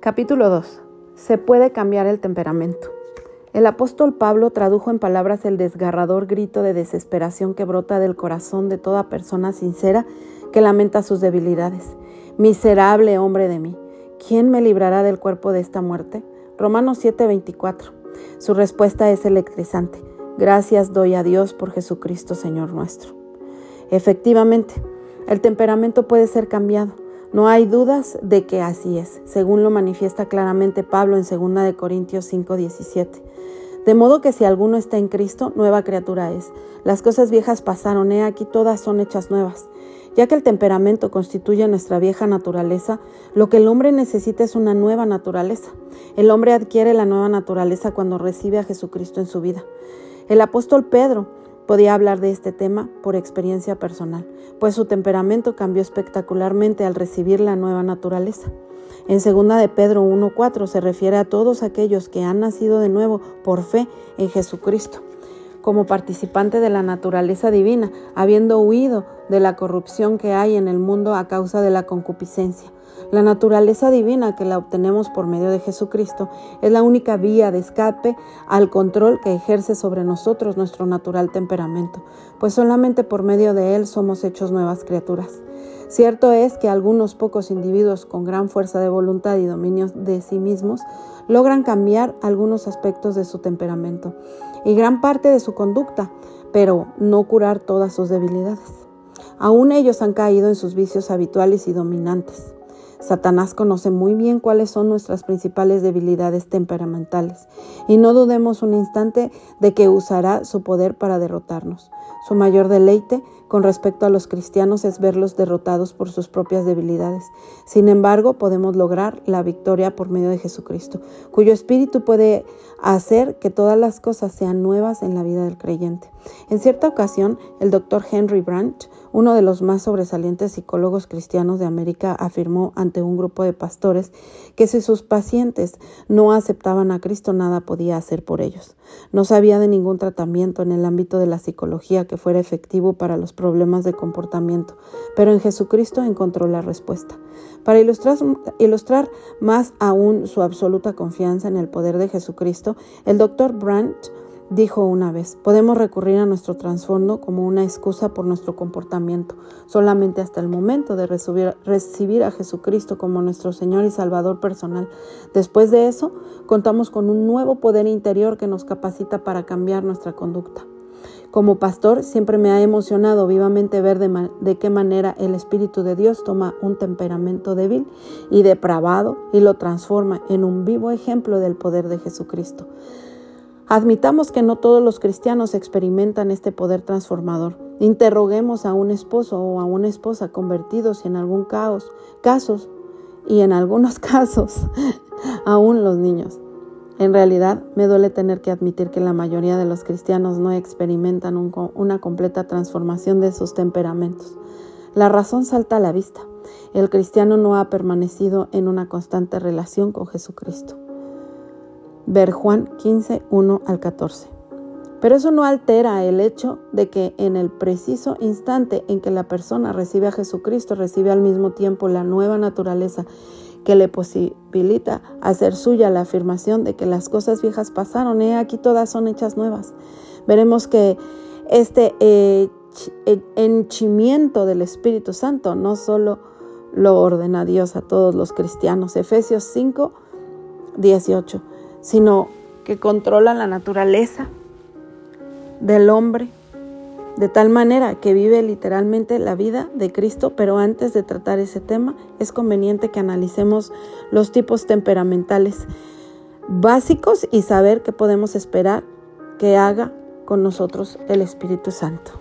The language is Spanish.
Capítulo 2. Se puede cambiar el temperamento. El apóstol Pablo tradujo en palabras el desgarrador grito de desesperación que brota del corazón de toda persona sincera que lamenta sus debilidades. Miserable hombre de mí, ¿quién me librará del cuerpo de esta muerte? Romanos 7:24. Su respuesta es electrizante. Gracias doy a Dios por Jesucristo Señor nuestro. Efectivamente, el temperamento puede ser cambiado no hay dudas de que así es, según lo manifiesta claramente Pablo en 2 de Corintios 5:17. De modo que si alguno está en Cristo, nueva criatura es. Las cosas viejas pasaron, he aquí todas son hechas nuevas. Ya que el temperamento constituye nuestra vieja naturaleza, lo que el hombre necesita es una nueva naturaleza. El hombre adquiere la nueva naturaleza cuando recibe a Jesucristo en su vida. El apóstol Pedro Podía hablar de este tema por experiencia personal, pues su temperamento cambió espectacularmente al recibir la nueva naturaleza. En 2 de Pedro 1.4 se refiere a todos aquellos que han nacido de nuevo por fe en Jesucristo, como participante de la naturaleza divina, habiendo huido de la corrupción que hay en el mundo a causa de la concupiscencia la naturaleza divina que la obtenemos por medio de Jesucristo es la única vía de escape al control que ejerce sobre nosotros nuestro natural temperamento, pues solamente por medio de él somos hechos nuevas criaturas. Cierto es que algunos pocos individuos con gran fuerza de voluntad y dominio de sí mismos logran cambiar algunos aspectos de su temperamento y gran parte de su conducta, pero no curar todas sus debilidades. Aún ellos han caído en sus vicios habituales y dominantes. Satanás conoce muy bien cuáles son nuestras principales debilidades temperamentales y no dudemos un instante de que usará su poder para derrotarnos. Su mayor deleite con respecto a los cristianos es verlos derrotados por sus propias debilidades. Sin embargo, podemos lograr la victoria por medio de Jesucristo, cuyo espíritu puede hacer que todas las cosas sean nuevas en la vida del creyente. En cierta ocasión, el doctor Henry Brandt uno de los más sobresalientes psicólogos cristianos de América afirmó ante un grupo de pastores que si sus pacientes no aceptaban a Cristo nada podía hacer por ellos. No sabía de ningún tratamiento en el ámbito de la psicología que fuera efectivo para los problemas de comportamiento, pero en Jesucristo encontró la respuesta. Para ilustrar, más aún su absoluta confianza en el poder de Jesucristo, el doctor Brandt dijo una vez, podemos recurrir a nuestro trasfondo como una excusa por nuestro comportamiento, solamente hasta el momento de recibir, a Jesucristo como nuestro Señor y Salvador personal. Después de eso, contamos con un nuevo poder interior que nos capacita para cambiar nuestra conducta. Como pastor, siempre me ha emocionado vivamente ver de, qué manera el Espíritu de Dios toma un temperamento débil y depravado y lo transforma en un vivo ejemplo del poder de Jesucristo. Admitamos que no todos los cristianos experimentan este poder transformador. Interroguemos a un esposo o a una esposa convertidos en algún caos, casos y en algunos casos aún los niños. En realidad, me duele tener que admitir que la mayoría de los cristianos no experimentan una completa transformación de sus temperamentos. La razón salta a la vista. El cristiano no ha permanecido en una constante relación con Jesucristo. Ver Juan 15, 1 al 14. Pero eso no altera el hecho de que en el preciso instante en que la persona recibe a Jesucristo, recibe al mismo tiempo la nueva naturaleza que le posibilita hacer suya la afirmación de que las cosas viejas pasaron, y aquí todas son hechas nuevas. Veremos que este henchimiento del Espíritu Santo no solo lo ordena Dios a todos los cristianos. Efesios 5, 18 sino que controla la naturaleza del hombre de tal manera que vive literalmente la vida de Cristo, pero antes de tratar ese tema es conveniente que analicemos los tipos temperamentales básicos y saber qué podemos esperar que haga con nosotros el Espíritu Santo.